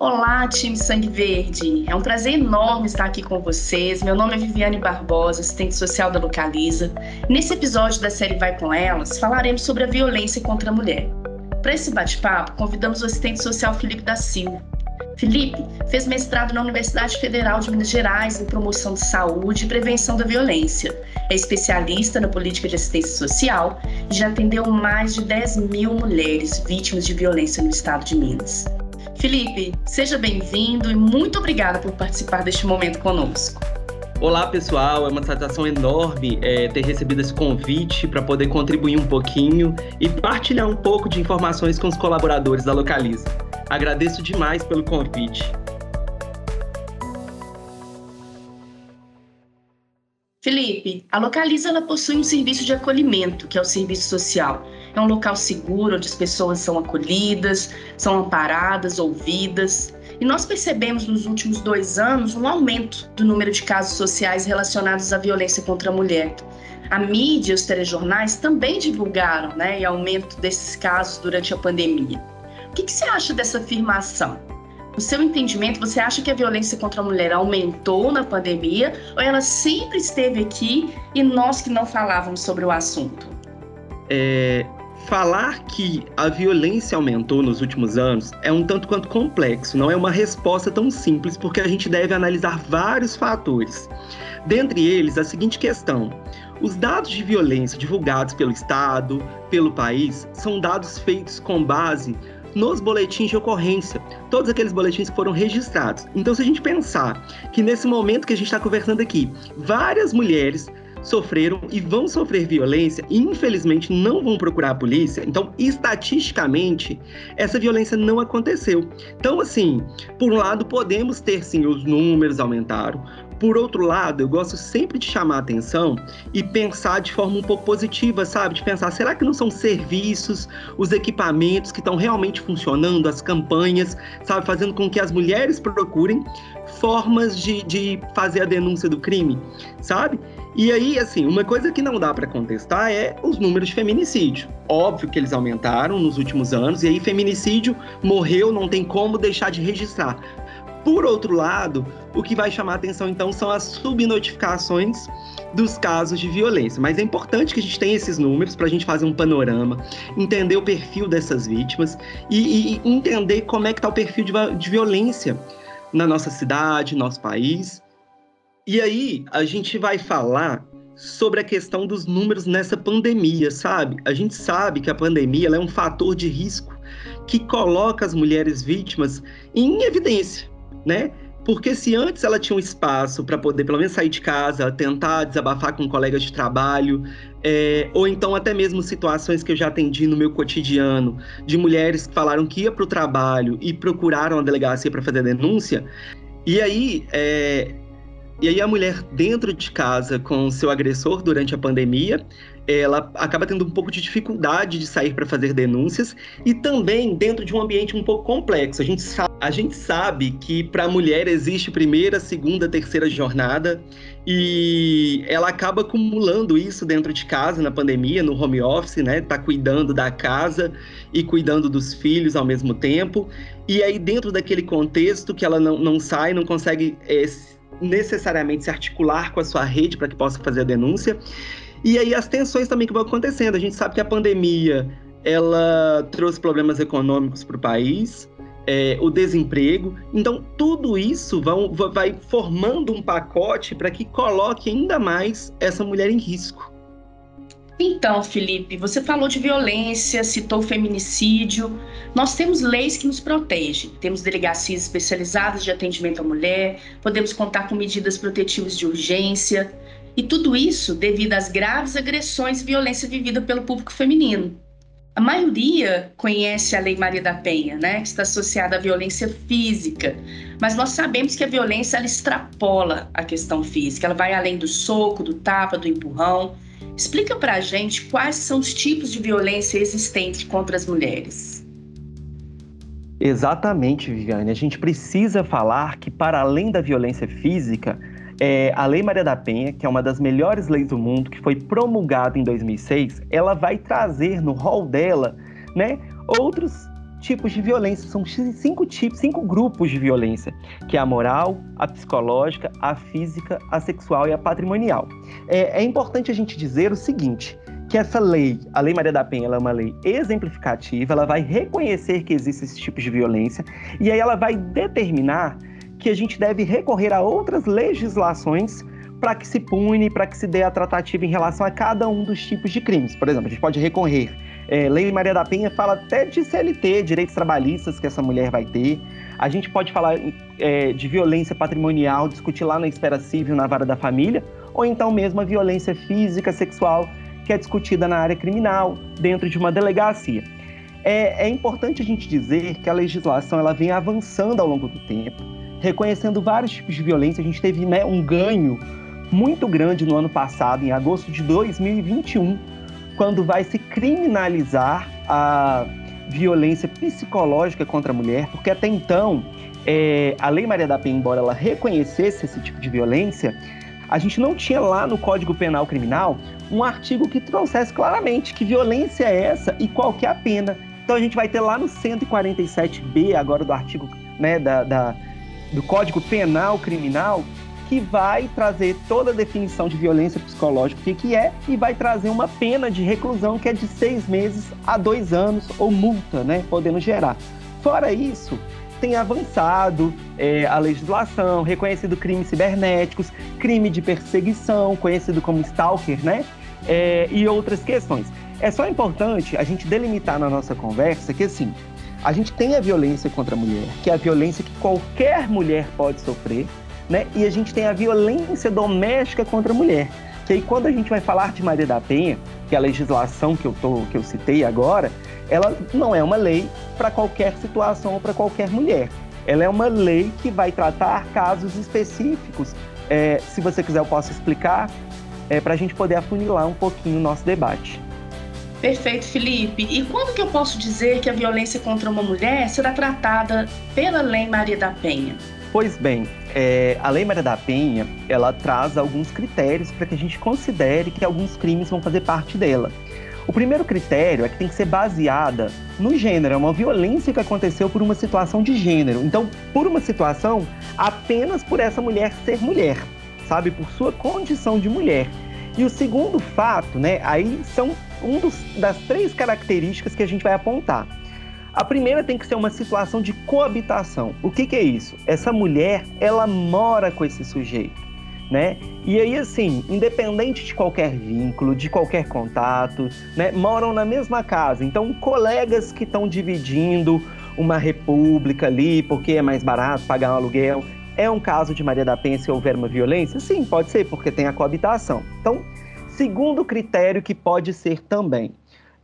Olá, time Sangue Verde. É um prazer enorme estar aqui com vocês. Meu nome é Viviane Barbosa, assistente social da Localiza. Nesse episódio da série Vai com Elas, falaremos sobre a violência contra a mulher. Para esse bate-papo, convidamos o assistente social Felipe da Silva. Felipe fez mestrado na Universidade Federal de Minas Gerais em promoção de saúde e prevenção da violência. É especialista na política de assistência social e já atendeu mais de 10 mil mulheres vítimas de violência no estado de Minas. Felipe, seja bem-vindo e muito obrigada por participar deste momento conosco. Olá, pessoal. É uma satisfação enorme é, ter recebido esse convite para poder contribuir um pouquinho e partilhar um pouco de informações com os colaboradores da Localiza. Agradeço demais pelo convite. Felipe, a Localiza ela possui um serviço de acolhimento, que é o serviço social é um local seguro onde as pessoas são acolhidas, são amparadas, ouvidas. E nós percebemos nos últimos dois anos um aumento do número de casos sociais relacionados à violência contra a mulher. A mídia e os telejornais também divulgaram né, o aumento desses casos durante a pandemia. O que, que você acha dessa afirmação? No seu entendimento, você acha que a violência contra a mulher aumentou na pandemia ou ela sempre esteve aqui e nós que não falávamos sobre o assunto? É, Falar que a violência aumentou nos últimos anos é um tanto quanto complexo, não é uma resposta tão simples, porque a gente deve analisar vários fatores. Dentre eles, a seguinte questão: os dados de violência divulgados pelo Estado, pelo país, são dados feitos com base nos boletins de ocorrência, todos aqueles boletins que foram registrados. Então, se a gente pensar que nesse momento que a gente está conversando aqui, várias mulheres sofreram e vão sofrer violência e infelizmente não vão procurar a polícia. Então, estatisticamente, essa violência não aconteceu. Então, assim, por um lado, podemos ter sim, os números aumentaram. Por outro lado, eu gosto sempre de chamar a atenção e pensar de forma um pouco positiva, sabe? De pensar, será que não são serviços, os equipamentos que estão realmente funcionando, as campanhas, sabe? Fazendo com que as mulheres procurem formas de, de fazer a denúncia do crime, sabe? E aí, assim, uma coisa que não dá para contestar é os números de feminicídio. Óbvio que eles aumentaram nos últimos anos, e aí feminicídio morreu, não tem como deixar de registrar. Por outro lado, o que vai chamar atenção então são as subnotificações dos casos de violência. Mas é importante que a gente tenha esses números para a gente fazer um panorama, entender o perfil dessas vítimas e, e entender como é que está o perfil de, de violência na nossa cidade, nosso país. E aí a gente vai falar sobre a questão dos números nessa pandemia, sabe? A gente sabe que a pandemia é um fator de risco que coloca as mulheres vítimas em evidência, né? Porque se antes ela tinha um espaço para poder pelo menos sair de casa, tentar desabafar com colegas de trabalho, é, ou então até mesmo situações que eu já atendi no meu cotidiano, de mulheres que falaram que ia para o trabalho e procuraram a delegacia para fazer denúncia, e aí é, e aí a mulher dentro de casa com seu agressor durante a pandemia, ela acaba tendo um pouco de dificuldade de sair para fazer denúncias e também dentro de um ambiente um pouco complexo. A gente sabe, a gente sabe que para a mulher existe primeira, segunda, terceira jornada e ela acaba acumulando isso dentro de casa na pandemia, no home office, né? Tá cuidando da casa e cuidando dos filhos ao mesmo tempo. E aí dentro daquele contexto que ela não, não sai, não consegue é, necessariamente se articular com a sua rede para que possa fazer a denúncia. E aí as tensões também que vão acontecendo. A gente sabe que a pandemia ela trouxe problemas econômicos para o país, é, o desemprego. Então, tudo isso vão, vai formando um pacote para que coloque ainda mais essa mulher em risco. Então, Felipe, você falou de violência, citou feminicídio. Nós temos leis que nos protegem. Temos delegacias especializadas de atendimento à mulher, podemos contar com medidas protetivas de urgência. E tudo isso devido às graves agressões e violência vivida pelo público feminino. A maioria conhece a Lei Maria da Penha, né, que está associada à violência física, mas nós sabemos que a violência ela extrapola a questão física, ela vai além do soco, do tapa, do empurrão. Explica para a gente quais são os tipos de violência existentes contra as mulheres. Exatamente, Viviane. A gente precisa falar que, para além da violência física, é, a Lei Maria da Penha, que é uma das melhores leis do mundo, que foi promulgada em 2006, ela vai trazer no rol dela, né, outros tipos de violência, são cinco tipos, cinco grupos de violência, que é a moral, a psicológica, a física, a sexual e a patrimonial. É, é importante a gente dizer o seguinte, que essa lei, a Lei Maria da Penha, ela é uma lei exemplificativa, ela vai reconhecer que existe esse tipo de violência e aí ela vai determinar que a gente deve recorrer a outras legislações para que se pune, para que se dê a tratativa em relação a cada um dos tipos de crimes. Por exemplo, a gente pode recorrer. É, Lei Maria da Penha fala até de CLT, direitos trabalhistas que essa mulher vai ter. A gente pode falar é, de violência patrimonial, discutir lá na esfera civil, na vara da família, ou então mesmo a violência física, sexual, que é discutida na área criminal, dentro de uma delegacia. É, é importante a gente dizer que a legislação ela vem avançando ao longo do tempo, reconhecendo vários tipos de violência. A gente teve né, um ganho muito grande no ano passado, em agosto de 2021, quando vai se criminalizar a violência psicológica contra a mulher, porque até então é, a Lei Maria da Penha, embora ela reconhecesse esse tipo de violência, a gente não tinha lá no Código Penal Criminal um artigo que trouxesse claramente que violência é essa e qual que é a pena. Então a gente vai ter lá no 147b, agora do artigo né, da, da do Código Penal Criminal, que vai trazer toda a definição de violência psicológica, o que, que é, e vai trazer uma pena de reclusão que é de seis meses a dois anos, ou multa, né? Podendo gerar. Fora isso, tem avançado é, a legislação, reconhecido crimes cibernéticos, crime de perseguição, conhecido como stalker, né? É, e outras questões. É só importante a gente delimitar na nossa conversa que, assim, a gente tem a violência contra a mulher, que é a violência que qualquer mulher pode sofrer, né? E a gente tem a violência doméstica contra a mulher. Que aí quando a gente vai falar de Maria da Penha, que é a legislação que eu, tô, que eu citei agora, ela não é uma lei para qualquer situação ou para qualquer mulher. Ela é uma lei que vai tratar casos específicos. É, se você quiser, eu posso explicar, é, para a gente poder afunilar um pouquinho o nosso debate. Perfeito, Felipe. E quando que eu posso dizer que a violência contra uma mulher será tratada pela Lei Maria da Penha? Pois bem, é, a Lei Maria da Penha, ela traz alguns critérios para que a gente considere que alguns crimes vão fazer parte dela. O primeiro critério é que tem que ser baseada no gênero, é uma violência que aconteceu por uma situação de gênero. Então, por uma situação apenas por essa mulher ser mulher, sabe, por sua condição de mulher. E o segundo fato, né, aí são um dos, das três características que a gente vai apontar. A primeira tem que ser uma situação de coabitação. O que, que é isso? Essa mulher, ela mora com esse sujeito, né? E aí, assim, independente de qualquer vínculo, de qualquer contato, né? Moram na mesma casa. Então, colegas que estão dividindo uma república ali, porque é mais barato pagar um aluguel. É um caso de Maria da Penha se houver uma violência? Sim, pode ser, porque tem a coabitação. Então, segundo critério que pode ser também,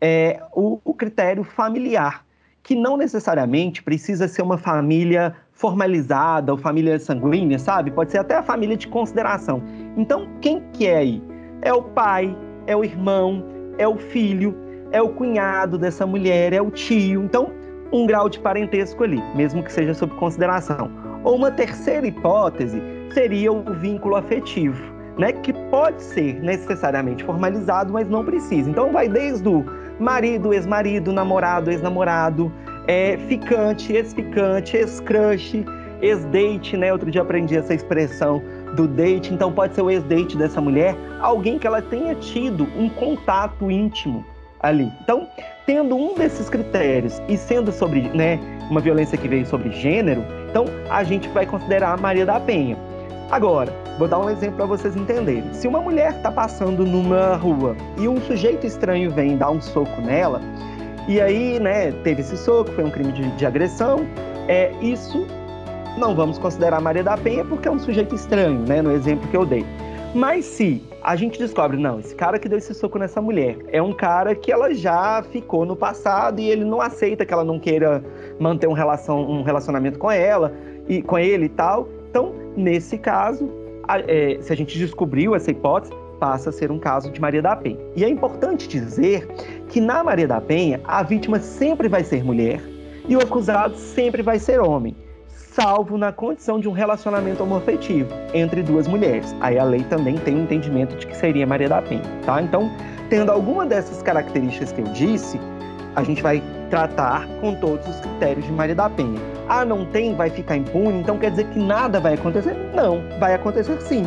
é o, o critério familiar que não necessariamente precisa ser uma família formalizada ou família sanguínea, sabe? Pode ser até a família de consideração. Então, quem que é aí? É o pai, é o irmão, é o filho, é o cunhado dessa mulher, é o tio. Então, um grau de parentesco ali, mesmo que seja sob consideração. Ou uma terceira hipótese seria o vínculo afetivo, né? Que pode ser necessariamente formalizado, mas não precisa. Então, vai desde o marido, ex-marido, namorado, ex-namorado, é, ficante, ex-ficante, ex-crush, ex-date, né? Outro dia aprendi essa expressão do date, então pode ser o ex-date dessa mulher, alguém que ela tenha tido um contato íntimo ali. Então, tendo um desses critérios e sendo sobre, né, uma violência que veio sobre gênero, então a gente vai considerar a Maria da Penha. Agora, vou dar um exemplo para vocês entenderem. Se uma mulher está passando numa rua e um sujeito estranho vem dar um soco nela, e aí, né, teve esse soco, foi um crime de, de agressão, é isso não vamos considerar Maria da Penha porque é um sujeito estranho, né, no exemplo que eu dei. Mas se a gente descobre, não, esse cara que deu esse soco nessa mulher é um cara que ela já ficou no passado e ele não aceita que ela não queira manter um, relação, um relacionamento com ela e com ele e tal. Então, Nesse caso, a, é, se a gente descobriu essa hipótese, passa a ser um caso de Maria da Penha. E é importante dizer que na Maria da Penha, a vítima sempre vai ser mulher e o acusado sempre vai ser homem, salvo na condição de um relacionamento homoafetivo entre duas mulheres. Aí a lei também tem um entendimento de que seria Maria da Penha, tá? Então, tendo alguma dessas características que eu disse, a gente vai tratar com todos os critérios de Maria da Penha. Ah, não tem, vai ficar impune, então quer dizer que nada vai acontecer? Não, vai acontecer sim.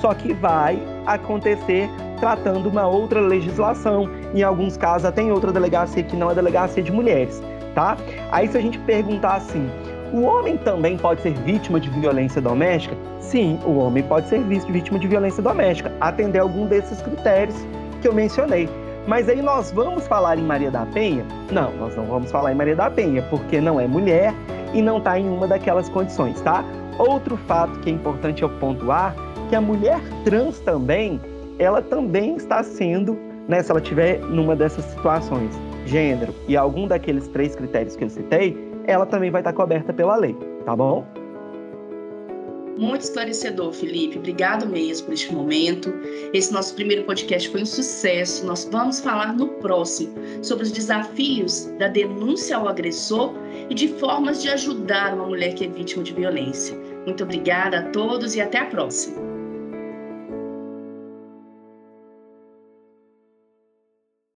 Só que vai acontecer tratando uma outra legislação. Em alguns casos, até em outra delegacia que não é delegacia de mulheres, tá? Aí se a gente perguntar assim, o homem também pode ser vítima de violência doméstica? Sim, o homem pode ser vítima de violência doméstica, atender algum desses critérios que eu mencionei. Mas aí nós vamos falar em Maria da Penha? Não, nós não vamos falar em Maria da Penha, porque não é mulher e não está em uma daquelas condições, tá? Outro fato que é importante eu pontuar, que a mulher trans também, ela também está sendo, né, se ela tiver numa dessas situações, gênero e algum daqueles três critérios que eu citei, ela também vai estar coberta pela lei, tá bom? Muito esclarecedor, Felipe. Obrigado mesmo por este momento. Esse nosso primeiro podcast foi um sucesso. Nós vamos falar no próximo sobre os desafios da denúncia ao agressor e de formas de ajudar uma mulher que é vítima de violência. Muito obrigada a todos e até a próxima.